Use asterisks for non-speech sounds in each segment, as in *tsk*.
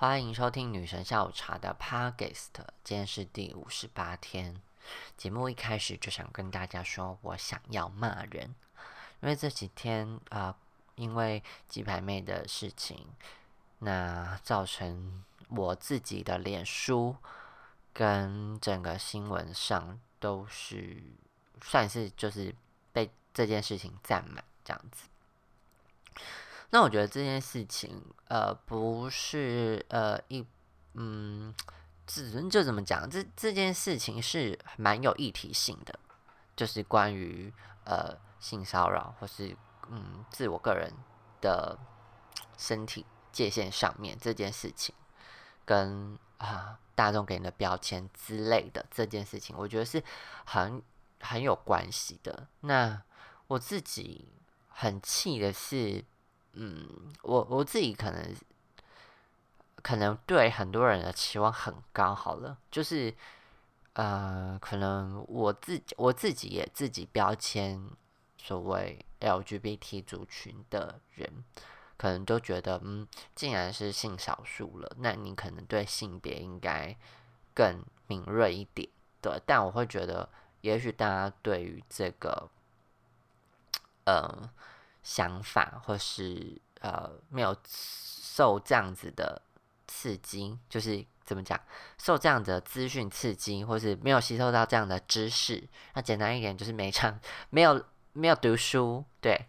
欢迎收听女神下午茶的 Podcast，今天是第五十八天。节目一开始就想跟大家说，我想要骂人，因为这几天啊，因为鸡排妹的事情，那造成我自己的脸书跟整个新闻上都是算是就是被这件事情占满这样子。那我觉得这件事情，呃，不是呃一嗯，只能就怎么讲，这这件事情是蛮有议题性的，就是关于呃性骚扰或是嗯自我个人的身体界限上面这件事情，跟啊大众给你的标签之类的这件事情，我觉得是很很有关系的。那我自己很气的是。嗯，我我自己可能可能对很多人的期望很高，好了，就是呃，可能我自己我自己也自己标签所谓 LGBT 族群的人，可能都觉得，嗯，既然是性少数了，那你可能对性别应该更敏锐一点，对。但我会觉得，也许大家对于这个，呃。想法，或是呃没有受这样子的刺激，就是怎么讲，受这样的资讯刺激，或是没有吸收到这样的知识。那简单一点，就是没唱，没有没有读书，对。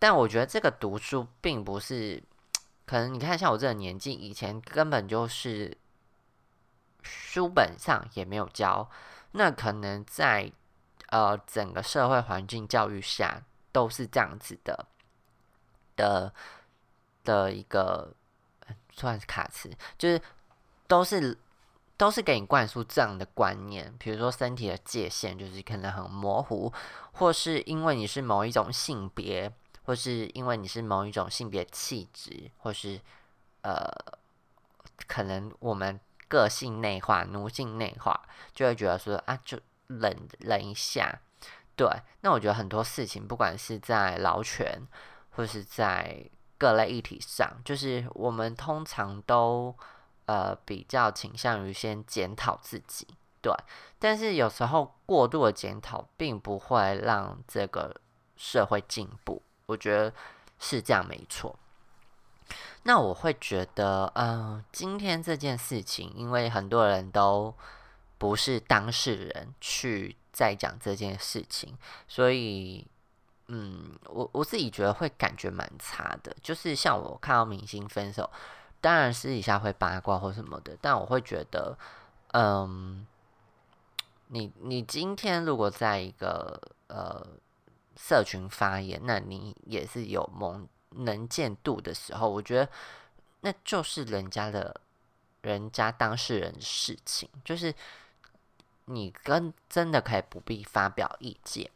但我觉得这个读书并不是，可能你看像我这个年纪，以前根本就是书本上也没有教，那可能在呃整个社会环境教育下。都是这样子的的的一个算是卡词，就是都是都是给你灌输这样的观念，比如说身体的界限就是可能很模糊，或是因为你是某一种性别，或是因为你是某一种性别气质，或是呃，可能我们个性内化、奴性内化，就会觉得说啊，就忍忍一下。对，那我觉得很多事情，不管是在劳权，或是在各类议题上，就是我们通常都呃比较倾向于先检讨自己，对。但是有时候过度的检讨，并不会让这个社会进步，我觉得是这样没错。那我会觉得，嗯，今天这件事情，因为很多人都不是当事人去。在讲这件事情，所以，嗯，我我自己觉得会感觉蛮差的。就是像我看到明星分手，当然私底下会八卦或什么的，但我会觉得，嗯，你你今天如果在一个呃社群发言，那你也是有蒙能见度的时候，我觉得那就是人家的人家当事人事情，就是。你跟真的可以不必发表意见，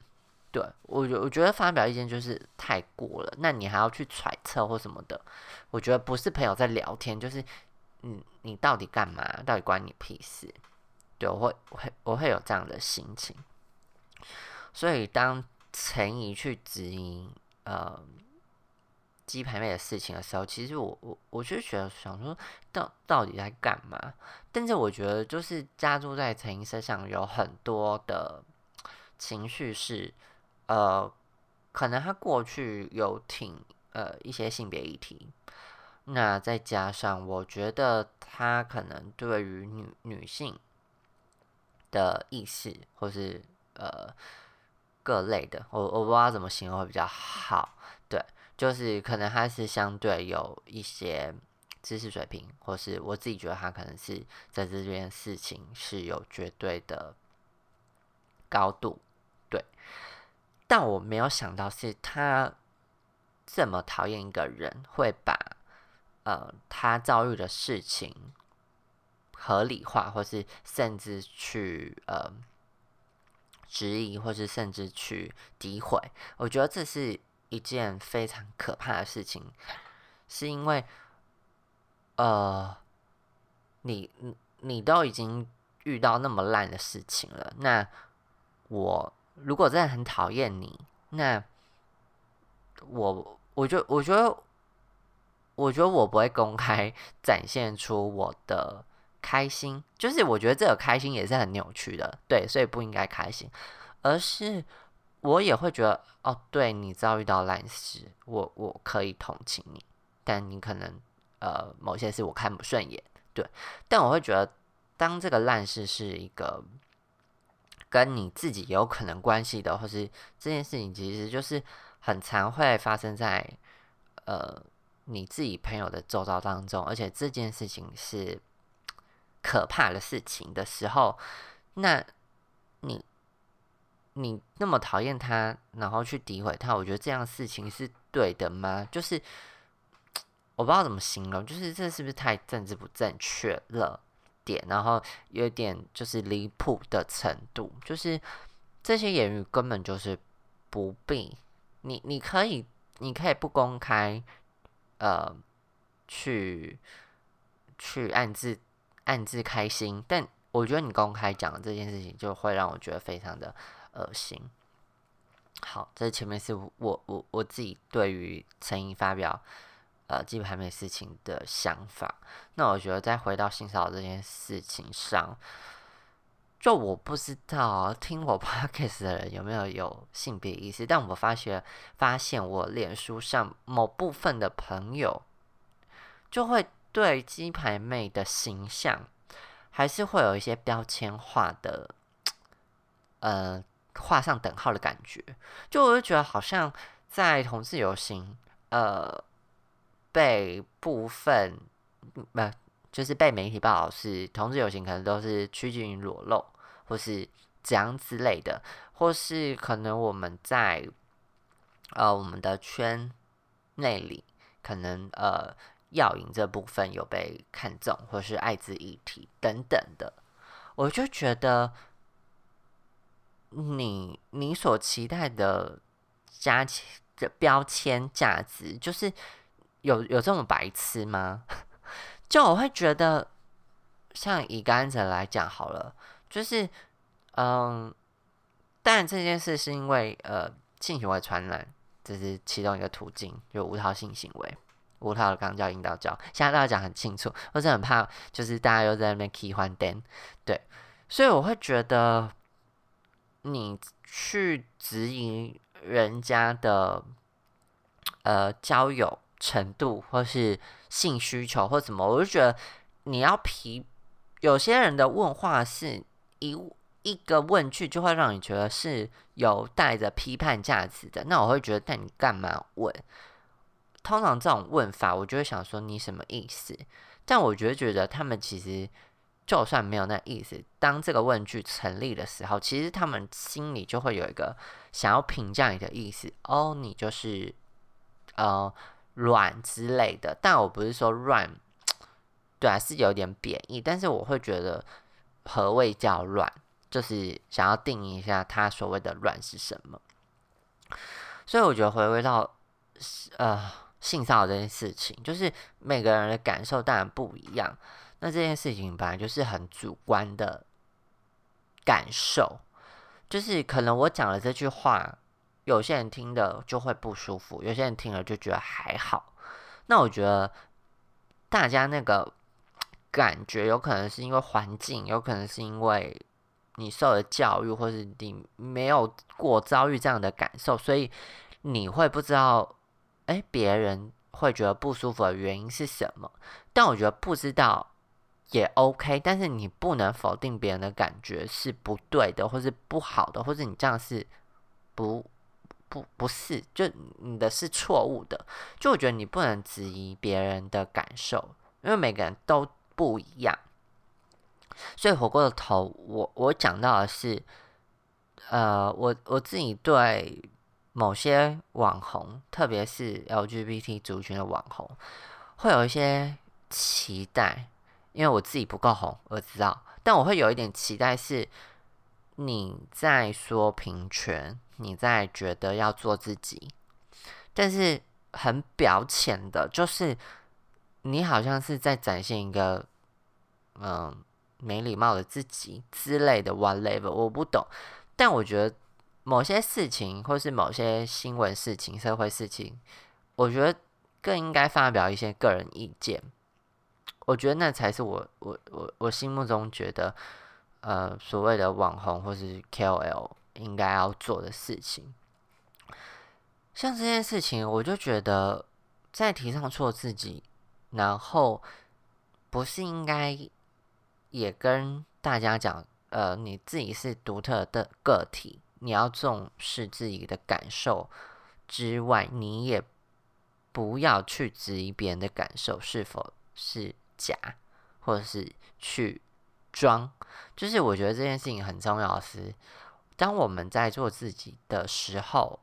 对我觉我觉得发表意见就是太过了，那你还要去揣测或什么的，我觉得不是朋友在聊天，就是嗯，你到底干嘛？到底关你屁事？对我会会我会有这样的心情，所以当陈怡去质疑呃。鸡排妹的事情的时候，其实我我我就觉得想说，到到底在干嘛？但是我觉得，就是加注在陈英身上有很多的情绪是，呃，可能他过去有挺呃一些性别议题，那再加上我觉得他可能对于女女性的意识，或是呃各类的，我我不知道怎么形容会比较好，就是可能他是相对有一些知识水平，或是我自己觉得他可能是在这件事情是有绝对的高度，对。但我没有想到是他这么讨厌一个人，会把呃他遭遇的事情合理化，或是甚至去呃质疑，或是甚至去诋毁。我觉得这是。一件非常可怕的事情，是因为，呃，你你都已经遇到那么烂的事情了，那我如果真的很讨厌你，那我我就我觉得我觉得我不会公开 *laughs* 展现出我的开心，就是我觉得这个开心也是很扭曲的，对，所以不应该开心，而是我也会觉得，哦，对你遭遇到烂事，我我可以同情你，但你可能呃某些事我看不顺眼，对，但我会觉得，当这个烂事是一个跟你自己有可能关系的，或是这件事情其实就是很常会发生在呃。你自己朋友的周遭当中，而且这件事情是可怕的事情的时候，那你你那么讨厌他，然后去诋毁他，我觉得这样事情是对的吗？就是我不知道怎么形容，就是这是不是太政治不正确了点？然后有点就是离谱的程度，就是这些言语根本就是不必你，你可以，你可以不公开。呃，去去暗自暗自开心，但我觉得你公开讲这件事情，就会让我觉得非常的恶心。好，这前面是我我我自己对于陈怡发表呃基本还没事情的想法。那我觉得再回到性骚扰这件事情上。就我不知道听我 *laughs* podcast 的人有没有有性别意识，但我发现发现我脸书上某部分的朋友就会对鸡排妹的形象还是会有一些标签化的，呃，画上等号的感觉。就我就觉得好像在同志游行，呃，被部分不就是被媒体报道是同志游行，可能都是趋近于裸露。或是怎样之类的，或是可能我们在呃我们的圈内里，可能呃药引这部分有被看中，或是艾滋议题等等的，我就觉得你你所期待的加的标签价值，就是有有这么白痴吗？*laughs* 就我会觉得，像乙肝者来讲好了。就是，嗯，当然这件事是因为呃性行为传染，这是其中一个途径，就无套性行为，无套的肛交、阴道交，现在大家讲很清楚，我是很怕，就是大家又在那边替换单，对，所以我会觉得你去质疑人家的呃交友程度，或是性需求或什么，我就觉得你要批，有些人的问话是。一一个问句就会让你觉得是有带着批判价值的，那我会觉得，那你干嘛问？通常这种问法，我就会想说你什么意思？但我觉得，觉得他们其实就算没有那意思，当这个问句成立的时候，其实他们心里就会有一个想要评价你的意思。哦，你就是呃软之类的。但我不是说软，*tsk* 对啊，是有点贬义，但是我会觉得。何谓叫乱？就是想要定义一下他所谓的乱是什么。所以我觉得回归到呃性骚扰这件事情，就是每个人的感受当然不一样。那这件事情本来就是很主观的感受，就是可能我讲了这句话，有些人听的就会不舒服，有些人听了就觉得还好。那我觉得大家那个。感觉有可能是因为环境，有可能是因为你受的教育，或是你没有过遭遇这样的感受，所以你会不知道，哎，别人会觉得不舒服的原因是什么。但我觉得不知道也 OK，但是你不能否定别人的感觉是不对的，或是不好的，或者你这样是不不不是，就你的是错误的。就我觉得你不能质疑别人的感受，因为每个人都。不一样，所以火锅的头，我我讲到的是，呃，我我自己对某些网红，特别是 LGBT 族群的网红，会有一些期待，因为我自己不够红，我知道，但我会有一点期待，是你在说平权，你在觉得要做自己，但是很表浅的，就是。你好像是在展现一个，嗯，没礼貌的自己之类的 whatever，我不懂。但我觉得某些事情，或是某些新闻事情、社会事情，我觉得更应该发表一些个人意见。我觉得那才是我我我我心目中觉得，呃，所谓的网红或是 KOL 应该要做的事情。像这件事情，我就觉得在提倡做自己，然后不是应该也跟大家讲，呃，你自己是独特的个体，你要重视自己的感受之外，你也不要去质疑别人的感受是否是。假，或者是去装，就是我觉得这件事情很重要的是，当我们在做自己的时候，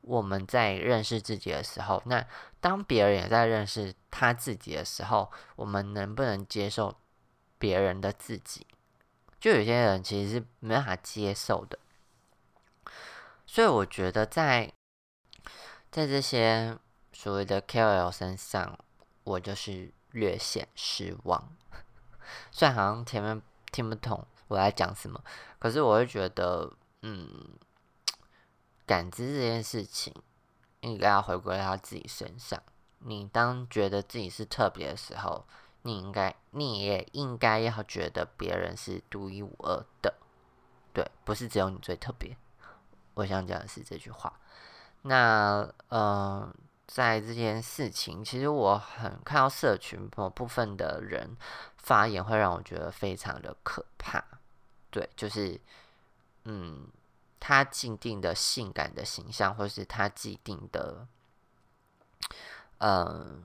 我们在认识自己的时候，那当别人也在认识他自己的时候，我们能不能接受别人的自己？就有些人其实是没办法接受的，所以我觉得在在这些所谓的 KOL 身上，我就是。略显失望，虽然好像前面听不懂我在讲什么，可是我会觉得，嗯，感知这件事情应该要回归到自己身上。你当觉得自己是特别的时候，你应该，你也应该要觉得别人是独一无二的，对，不是只有你最特别。我想讲的是这句话。那，嗯。在这件事情，其实我很看到社群某部分的人发言，会让我觉得非常的可怕。对，就是，嗯，他既定的性感的形象，或是他既定的，嗯，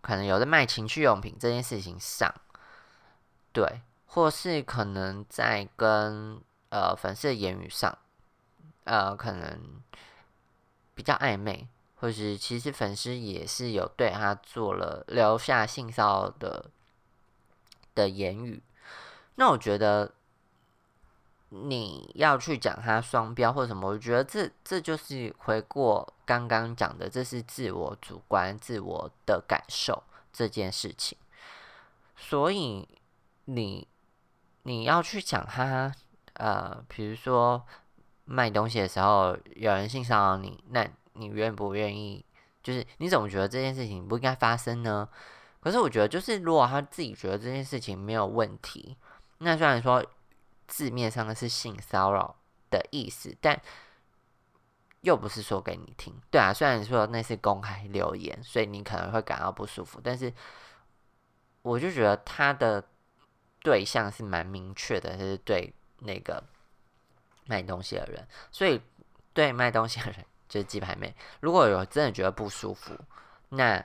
可能有的卖情趣用品这件事情上，对，或是可能在跟呃粉丝的言语上，呃，可能比较暧昧。或是其实粉丝也是有对他做了留下性骚扰的的言语，那我觉得你要去讲他双标或什么，我觉得这这就是回过刚刚讲的，这是自我主观、自我的感受这件事情。所以你你要去讲他，呃，比如说卖东西的时候有人性骚扰你，那。你愿不愿意？就是你怎么觉得这件事情不应该发生呢？可是我觉得，就是如果他自己觉得这件事情没有问题，那虽然说字面上的是性骚扰的意思，但又不是说给你听。对啊，虽然说那是公开留言，所以你可能会感到不舒服，但是我就觉得他的对象是蛮明确的，是对那个卖东西的人，所以对卖东西的人。就是鸡排妹，如果有真的觉得不舒服，那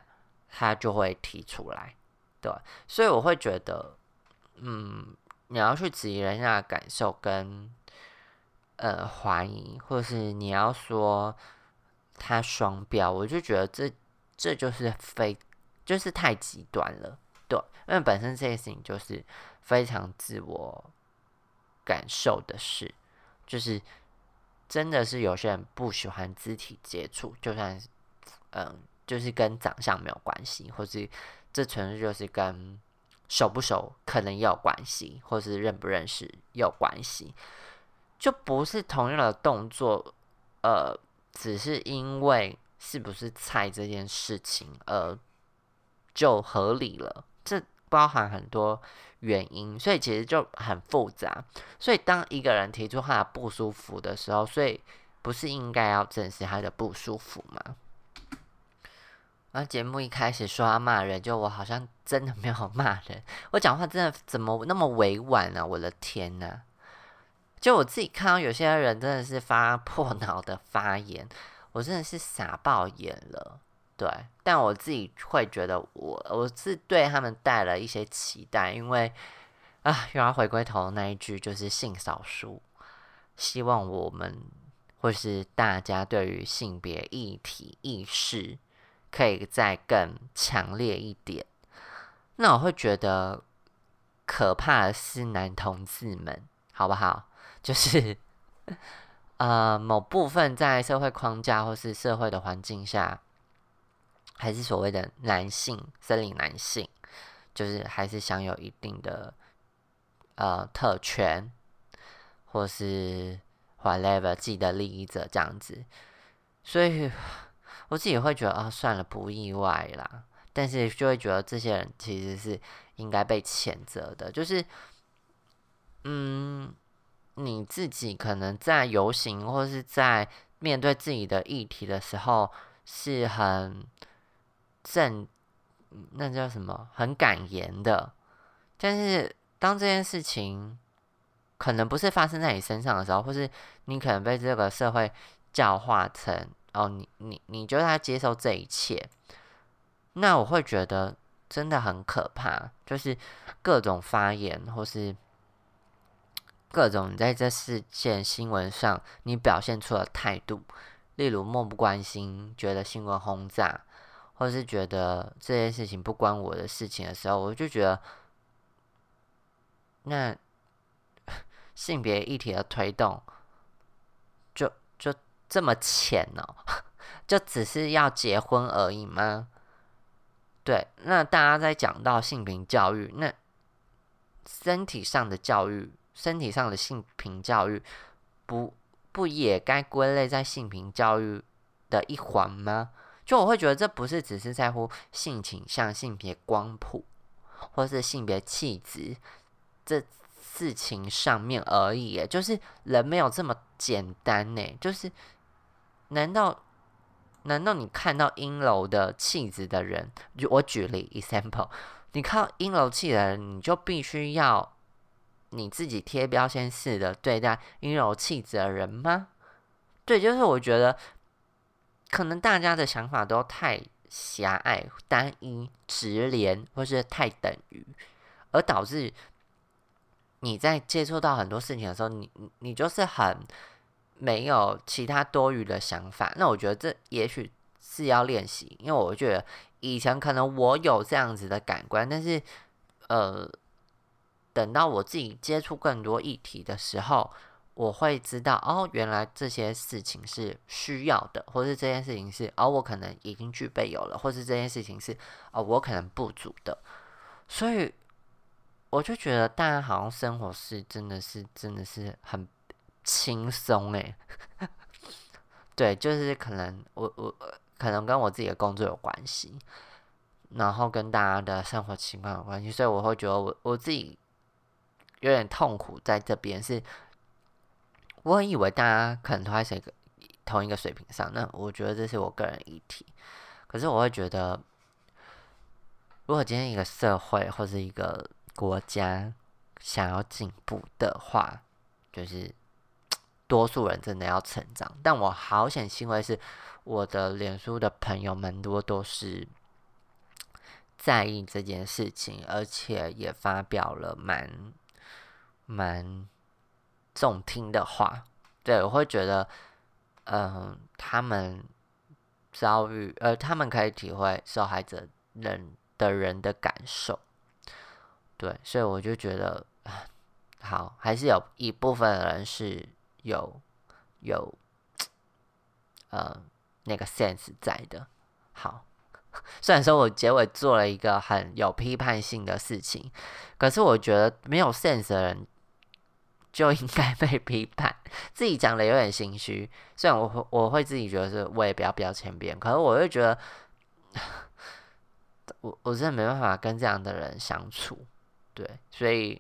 他就会提出来，对，所以我会觉得，嗯，你要去质疑人家的感受跟呃怀疑，或者是你要说他双标，我就觉得这这就是非就是太极端了，对，因为本身这件事情就是非常自我感受的事，就是。真的是有些人不喜欢肢体接触，就算嗯，就是跟长相没有关系，或是这纯粹就是跟熟不熟可能也有关系，或是认不认识有关系，就不是同样的动作，呃，只是因为是不是菜这件事情，呃，就合理了，这包含很多。原因，所以其实就很复杂。所以当一个人提出他的不舒服的时候，所以不是应该要正视他的不舒服吗？然后节目一开始说要骂人，就我好像真的没有骂人，我讲话真的怎么那么委婉呢？我的天呐！就我自己看到有些人真的是发破脑的发言，我真的是傻爆眼了。对，但我自己会觉得，我我是对他们带了一些期待，因为啊，又要回归头那一句，就是性少数，希望我们或是大家对于性别议题意识可以再更强烈一点。那我会觉得可怕的是男同志们，好不好？就是 *laughs* 呃，某部分在社会框架或是社会的环境下。还是所谓的男性森林男性，就是还是享有一定的呃特权，或是 whatever 自己的利益者这样子，所以我自己会觉得啊，算了，不意外啦。但是就会觉得这些人其实是应该被谴责的，就是，嗯，你自己可能在游行或是在面对自己的议题的时候是很正，那叫什么？很敢言的。但是当这件事情可能不是发生在你身上的时候，或是你可能被这个社会教化成哦，你你你就在接受这一切。那我会觉得真的很可怕，就是各种发言或是各种在这事件新闻上你表现出的态度，例如漠不关心，觉得新闻轰炸，或是觉得这件事情不关我的事情的时候，我就觉得，那性别议题的推动就就这么浅哦，*laughs* 就只是要结婚而已吗？对，那大家在讲到性平教育，那身体上的教育，身体上的性平教育，不不也该归类在性平教育的一环吗？就我会觉得这不是只是在乎性倾向、性别光谱，或是性别气质这事情上面而已，就是人没有这么简单呢。就是难道？难道你看到阴柔的气质的人，就我举例 example，你看到阴柔气的人，你就必须要你自己贴标签式的对待阴柔气质的人吗？对，就是我觉得可能大家的想法都太狭隘、单一、直连，或是太等于，而导致你在接触到很多事情的时候，你你就是很。没有其他多余的想法，那我觉得这也许是要练习，因为我觉得以前可能我有这样子的感官，但是呃，等到我自己接触更多议题的时候，我会知道哦，原来这些事情是需要的，或是这件事情是哦，我可能已经具备有了，或是这件事情是哦，我可能不足的，所以我就觉得大家好像生活是真的是真的是很。轻松诶，*laughs* 对，就是可能我我可能跟我自己的工作有关系，然后跟大家的生活情况有关系，所以我会觉得我我自己有点痛苦在这边。是，我以为大家可能都在一个同一个水平上，那我觉得这是我个人议题。可是我会觉得，如果今天一个社会或是一个国家想要进步的话，就是。*tsk* 多数人真的要成长，但我好险欣慰是，我的脸书的朋友们多都是在意这件事情，而且也发表了蛮蛮中听的话。对我会觉得，嗯，他们遭遇，呃，他们可以体会受害者人的人的感受。对，所以我就觉得，好，还是有一部分人是。有有呃那个 sense 在的，好。*laughs* 虽然说我结尾做了一个很有批判性的事情，可是我觉得没有 sense 的人就应该被批判。自己讲的有点心虚，虽然我会我会自己觉得是我也不要标签别人，可是我会觉得我我真的没办法跟这样的人相处。对，所以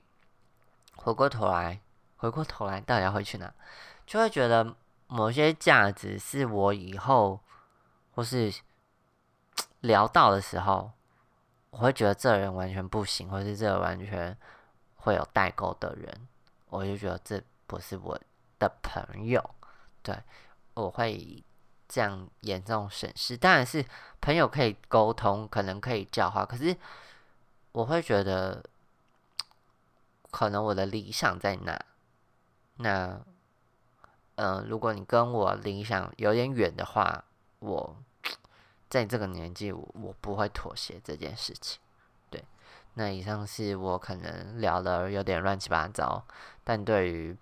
回过头来。回过头来，到底要回去哪？就会觉得某些价值是我以后或是聊到的时候，我会觉得这人完全不行，或是这完全会有代沟的人，我就觉得这不是我的朋友。对，我会这样严重审视。当然是朋友可以沟通，可能可以教化，可是我会觉得，可能我的理想在哪？那，嗯，如果你跟我理想有点远的话，我 *tsk* 在这个年纪，我不会妥协这件事情。那以上是我可能聊的有点乱七八糟，但对于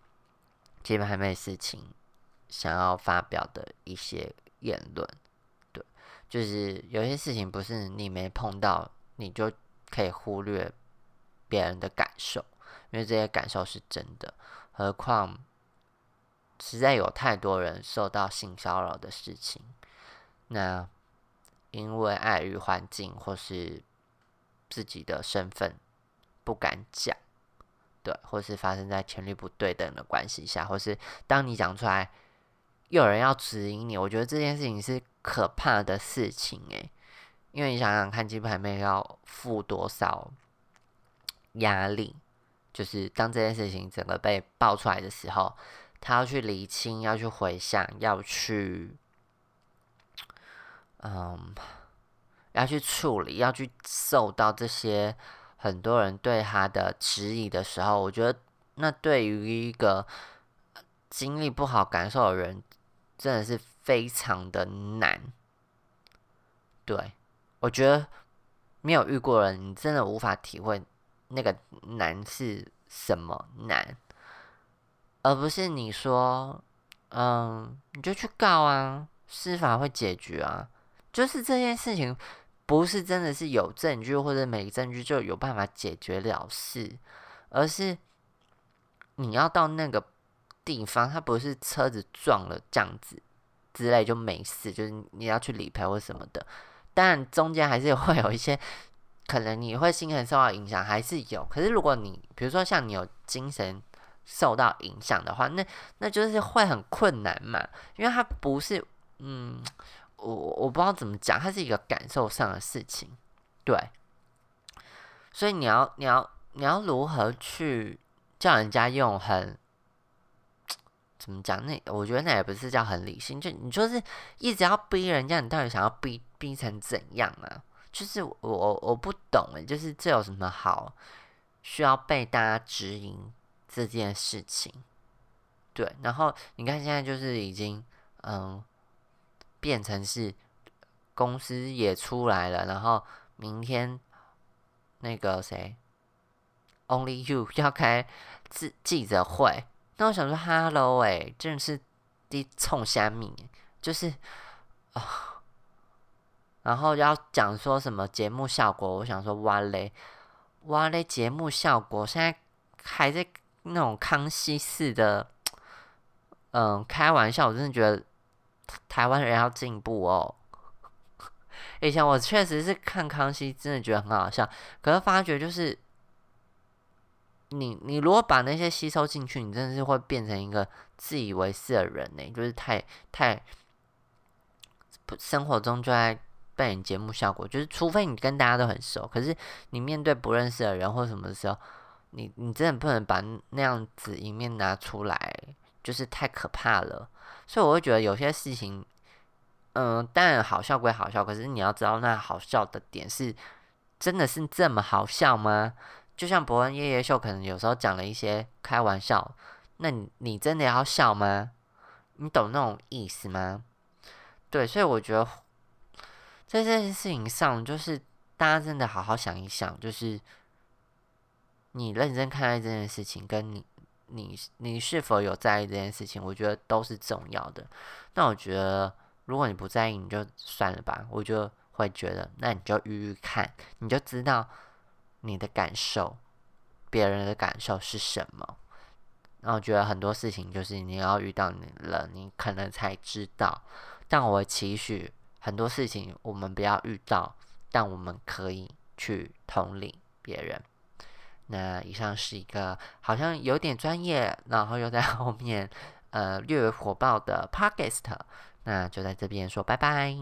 基本还没事情想要发表的一些言论，对，就是有些事情不是你没碰到，你就可以忽略别人的感受，因为这些感受是真的。何况，实在有太多人受到性骚扰的事情，那因为碍于环境或是自己的身份不敢讲，对，或是发生在权力不对等的关系下，或是当你讲出来，又有人要指引你，我觉得这件事情是可怕的事情诶，因为你想想看，金牌妹要付多少压力，就是当这件事情整个被爆出来的时候，他要去理清，要去回想，要去。嗯，要去处理，要去受到这些很多人对他的质疑的时候，我觉得那对于一个经历不好感受的人，真的是非常的难。对我觉得没有遇过人，你真的无法体会那个难是什么难，而不是你说，嗯，你就去告啊，司法会解决啊。就是这件事情，不是真的是有证据或者没证据就有办法解决了事，而是你要到那个地方，它不是车子撞了这样子之类就没事，就是你要去理赔或什么的。但中间还是 *laughs* 会有一些可能你会心神受到影响，还是有。可是如果你比如说像你有精神受到影响的话，那那就是会很困难嘛，因为它不是嗯。我我不知道怎么讲，它是一个感受上的事情，对，所以你要你要你要如何去叫人家用很怎么讲？那我觉得那也不是叫很理性，就你就是一直要逼人家，你到底想要逼逼成怎样啊？就是我我不懂诶，就是这有什么好需要被大家指引这件事情？对，然后你看现在就是已经嗯。变成是公司也出来了，然后明天那个谁，Only You *laughs* 要开记记者会，那我想说，Hello，哎，真的是第冲虾米，就是啊，然后要讲说什么节目效果，我想说，哇嘞，哇嘞，节目效果现在还在那种康熙式的，嗯，开玩笑，我真的觉得。台湾人要进步哦！*laughs* 以前我确实是看康熙，真的觉得很好笑。可是发觉就是，你你如果把那些吸收进去，你真的是会变成一个自以为是的人呢。就是太太不，生活中就在扮演节目效果。就是除非你跟大家都很熟，可是你面对不认识的人或什么的时候，你你真的不能把那样子一面拿出来，就是太可怕了。所以我会觉得有些事情，嗯，当然好笑归好笑，可是你要知道那好笑的点是真的是这么好笑吗？就像伯恩夜夜秀，可能有时候讲了一些开玩笑，那你你真的要笑吗？你懂那种意思吗？对，所以我觉得在这件事情上，就是大家真的好好想一想，就是你认真看待这件事情，跟你。你你是否有在意这件事情？我觉得都是重要的。那我觉得，如果你不在意，你就算了吧。我就会觉得，那你就遇遇看，你就知道你的感受，别人的感受是什么。那我觉得很多事情就是你要遇到你了，你可能才知道。但我期许很多事情我们不要遇到，但我们可以去同理别人。那以上是一个好像有点专业，然后又在 *laughs* 后面呃略微火爆的 podcast，那就在这边说拜拜。